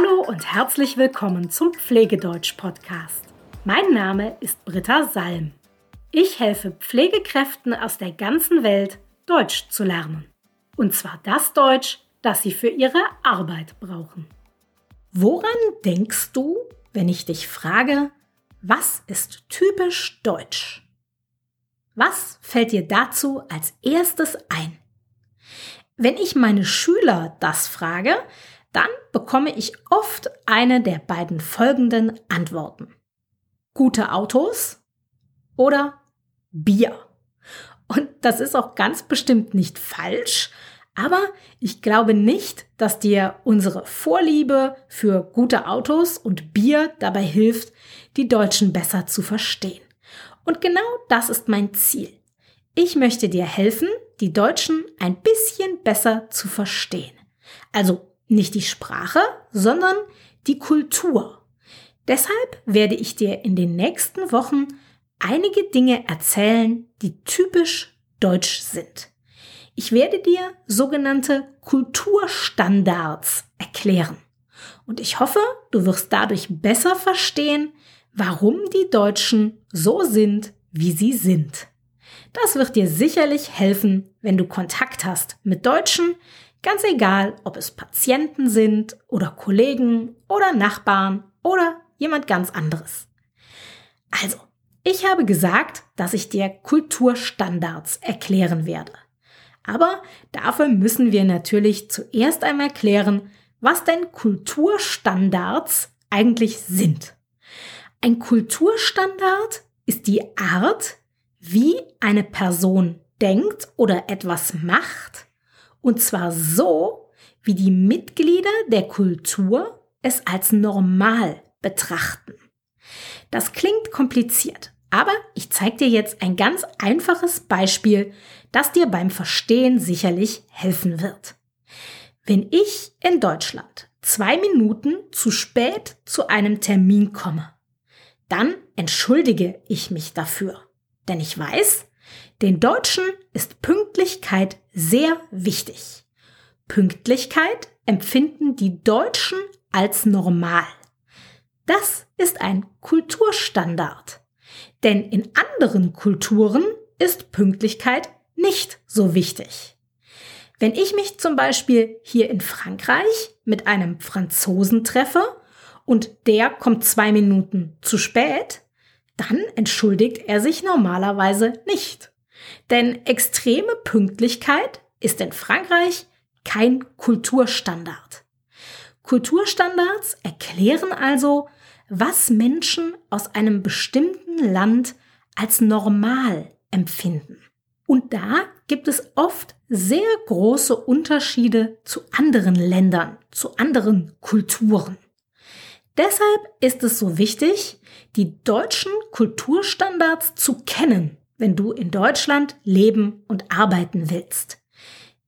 Hallo und herzlich willkommen zum Pflegedeutsch-Podcast. Mein Name ist Britta Salm. Ich helfe Pflegekräften aus der ganzen Welt, Deutsch zu lernen. Und zwar das Deutsch, das sie für ihre Arbeit brauchen. Woran denkst du, wenn ich dich frage, was ist typisch deutsch? Was fällt dir dazu als erstes ein? Wenn ich meine Schüler das frage, dann bekomme ich oft eine der beiden folgenden Antworten. Gute Autos oder Bier. Und das ist auch ganz bestimmt nicht falsch, aber ich glaube nicht, dass dir unsere Vorliebe für gute Autos und Bier dabei hilft, die Deutschen besser zu verstehen. Und genau das ist mein Ziel. Ich möchte dir helfen, die Deutschen ein bisschen besser zu verstehen. Also nicht die Sprache, sondern die Kultur. Deshalb werde ich dir in den nächsten Wochen einige Dinge erzählen, die typisch deutsch sind. Ich werde dir sogenannte Kulturstandards erklären. Und ich hoffe, du wirst dadurch besser verstehen, warum die Deutschen so sind, wie sie sind. Das wird dir sicherlich helfen, wenn du Kontakt hast mit Deutschen, Ganz egal, ob es Patienten sind oder Kollegen oder Nachbarn oder jemand ganz anderes. Also, ich habe gesagt, dass ich dir Kulturstandards erklären werde. Aber dafür müssen wir natürlich zuerst einmal klären, was denn Kulturstandards eigentlich sind. Ein Kulturstandard ist die Art, wie eine Person denkt oder etwas macht, und zwar so, wie die Mitglieder der Kultur es als normal betrachten. Das klingt kompliziert, aber ich zeige dir jetzt ein ganz einfaches Beispiel, das dir beim Verstehen sicherlich helfen wird. Wenn ich in Deutschland zwei Minuten zu spät zu einem Termin komme, dann entschuldige ich mich dafür. Denn ich weiß, den Deutschen ist Pünktlichkeit sehr wichtig. Pünktlichkeit empfinden die Deutschen als normal. Das ist ein Kulturstandard. Denn in anderen Kulturen ist Pünktlichkeit nicht so wichtig. Wenn ich mich zum Beispiel hier in Frankreich mit einem Franzosen treffe und der kommt zwei Minuten zu spät, dann entschuldigt er sich normalerweise nicht. Denn extreme Pünktlichkeit ist in Frankreich kein Kulturstandard. Kulturstandards erklären also, was Menschen aus einem bestimmten Land als normal empfinden. Und da gibt es oft sehr große Unterschiede zu anderen Ländern, zu anderen Kulturen. Deshalb ist es so wichtig, die deutschen Kulturstandards zu kennen wenn du in Deutschland leben und arbeiten willst.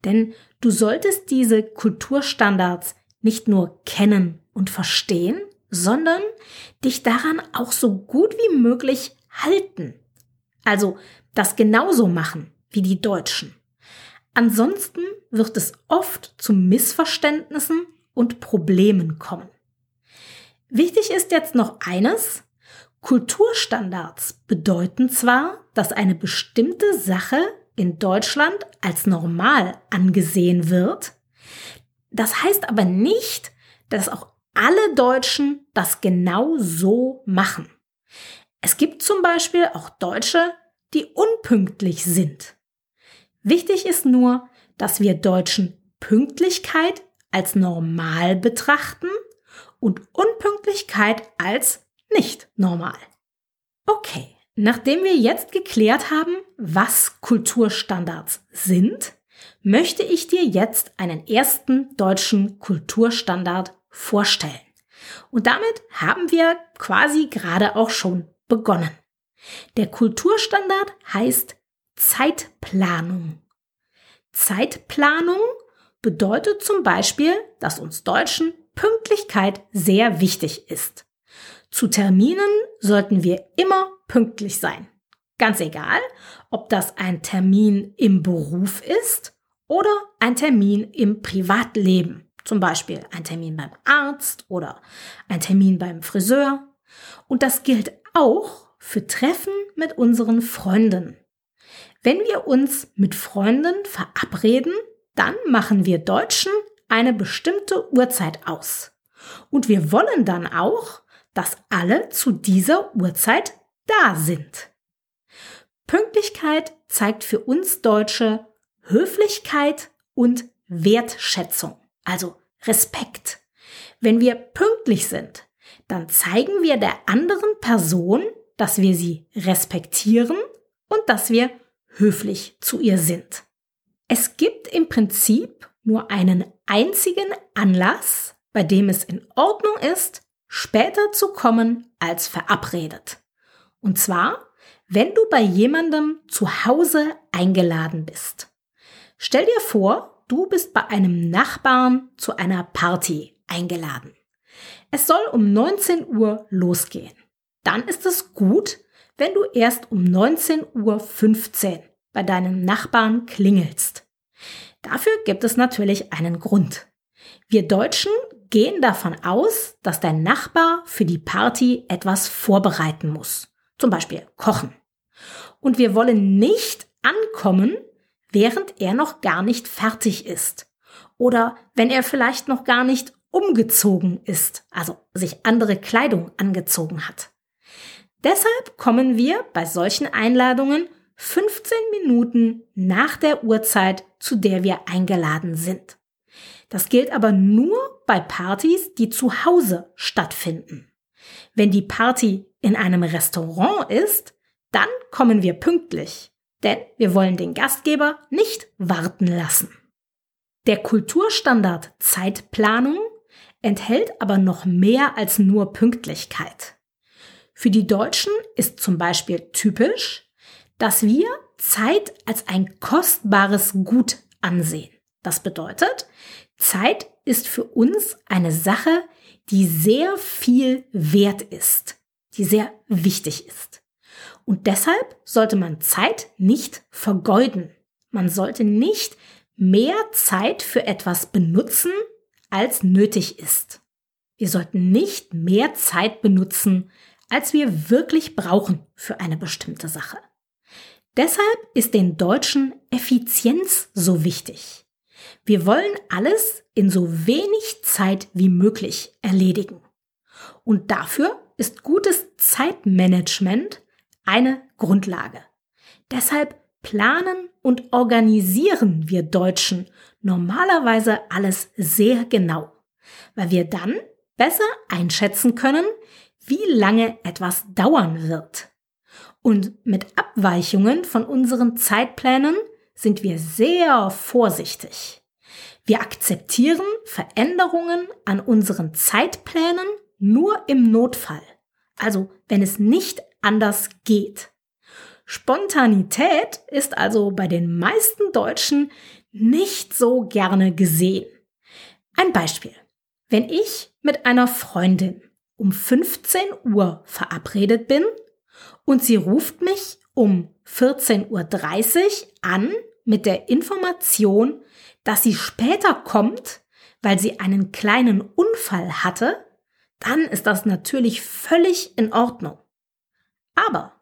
Denn du solltest diese Kulturstandards nicht nur kennen und verstehen, sondern dich daran auch so gut wie möglich halten. Also das genauso machen wie die Deutschen. Ansonsten wird es oft zu Missverständnissen und Problemen kommen. Wichtig ist jetzt noch eines, Kulturstandards bedeuten zwar, dass eine bestimmte Sache in Deutschland als normal angesehen wird, das heißt aber nicht, dass auch alle Deutschen das genau so machen. Es gibt zum Beispiel auch Deutsche, die unpünktlich sind. Wichtig ist nur, dass wir Deutschen Pünktlichkeit als normal betrachten und Unpünktlichkeit als nicht normal. Okay, nachdem wir jetzt geklärt haben, was Kulturstandards sind, möchte ich dir jetzt einen ersten deutschen Kulturstandard vorstellen. Und damit haben wir quasi gerade auch schon begonnen. Der Kulturstandard heißt Zeitplanung. Zeitplanung bedeutet zum Beispiel, dass uns Deutschen Pünktlichkeit sehr wichtig ist. Zu Terminen sollten wir immer pünktlich sein. Ganz egal, ob das ein Termin im Beruf ist oder ein Termin im Privatleben. Zum Beispiel ein Termin beim Arzt oder ein Termin beim Friseur. Und das gilt auch für Treffen mit unseren Freunden. Wenn wir uns mit Freunden verabreden, dann machen wir Deutschen eine bestimmte Uhrzeit aus. Und wir wollen dann auch, dass alle zu dieser Uhrzeit da sind. Pünktlichkeit zeigt für uns Deutsche Höflichkeit und Wertschätzung, also Respekt. Wenn wir pünktlich sind, dann zeigen wir der anderen Person, dass wir sie respektieren und dass wir höflich zu ihr sind. Es gibt im Prinzip nur einen einzigen Anlass, bei dem es in Ordnung ist, später zu kommen als verabredet. Und zwar, wenn du bei jemandem zu Hause eingeladen bist. Stell dir vor, du bist bei einem Nachbarn zu einer Party eingeladen. Es soll um 19 Uhr losgehen. Dann ist es gut, wenn du erst um 19.15 Uhr bei deinem Nachbarn klingelst. Dafür gibt es natürlich einen Grund. Wir Deutschen gehen davon aus, dass dein Nachbar für die Party etwas vorbereiten muss. Zum Beispiel kochen. Und wir wollen nicht ankommen, während er noch gar nicht fertig ist. Oder wenn er vielleicht noch gar nicht umgezogen ist, also sich andere Kleidung angezogen hat. Deshalb kommen wir bei solchen Einladungen 15 Minuten nach der Uhrzeit, zu der wir eingeladen sind. Das gilt aber nur bei Partys, die zu Hause stattfinden. Wenn die Party in einem Restaurant ist, dann kommen wir pünktlich, denn wir wollen den Gastgeber nicht warten lassen. Der Kulturstandard Zeitplanung enthält aber noch mehr als nur Pünktlichkeit. Für die Deutschen ist zum Beispiel typisch, dass wir Zeit als ein kostbares Gut ansehen. Das bedeutet, Zeit ist für uns eine Sache, die sehr viel wert ist, die sehr wichtig ist. Und deshalb sollte man Zeit nicht vergeuden. Man sollte nicht mehr Zeit für etwas benutzen, als nötig ist. Wir sollten nicht mehr Zeit benutzen, als wir wirklich brauchen für eine bestimmte Sache. Deshalb ist den Deutschen Effizienz so wichtig. Wir wollen alles in so wenig Zeit wie möglich erledigen. Und dafür ist gutes Zeitmanagement eine Grundlage. Deshalb planen und organisieren wir Deutschen normalerweise alles sehr genau, weil wir dann besser einschätzen können, wie lange etwas dauern wird. Und mit Abweichungen von unseren Zeitplänen sind wir sehr vorsichtig. Wir akzeptieren Veränderungen an unseren Zeitplänen nur im Notfall, also wenn es nicht anders geht. Spontanität ist also bei den meisten Deutschen nicht so gerne gesehen. Ein Beispiel. Wenn ich mit einer Freundin um 15 Uhr verabredet bin und sie ruft mich um 14.30 Uhr an mit der Information, dass sie später kommt, weil sie einen kleinen Unfall hatte, dann ist das natürlich völlig in Ordnung. Aber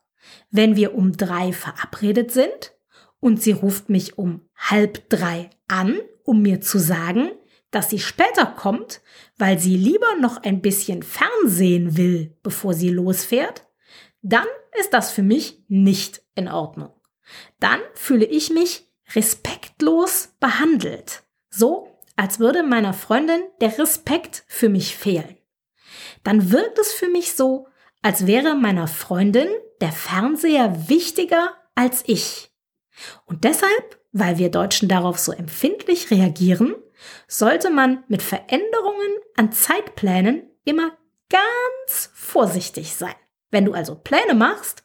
wenn wir um drei verabredet sind und sie ruft mich um halb drei an, um mir zu sagen, dass sie später kommt, weil sie lieber noch ein bisschen Fernsehen will, bevor sie losfährt, dann ist das für mich nicht in Ordnung. Dann fühle ich mich respektlos behandelt. So, als würde meiner Freundin der Respekt für mich fehlen. Dann wirkt es für mich so, als wäre meiner Freundin der Fernseher wichtiger als ich. Und deshalb, weil wir Deutschen darauf so empfindlich reagieren, sollte man mit Veränderungen an Zeitplänen immer ganz vorsichtig sein. Wenn du also Pläne machst,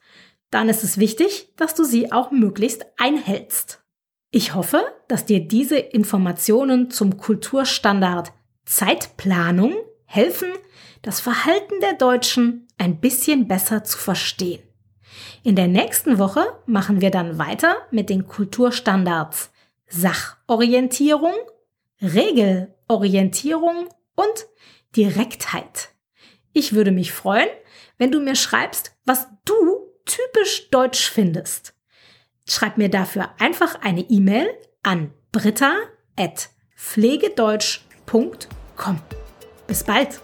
dann ist es wichtig, dass du sie auch möglichst einhältst. Ich hoffe, dass dir diese Informationen zum Kulturstandard Zeitplanung helfen, das Verhalten der Deutschen ein bisschen besser zu verstehen. In der nächsten Woche machen wir dann weiter mit den Kulturstandards Sachorientierung, Regelorientierung und Direktheit. Ich würde mich freuen, wenn du mir schreibst, was du typisch deutsch findest. Schreib mir dafür einfach eine E-Mail an britta.pflegedeutsch.com. Bis bald!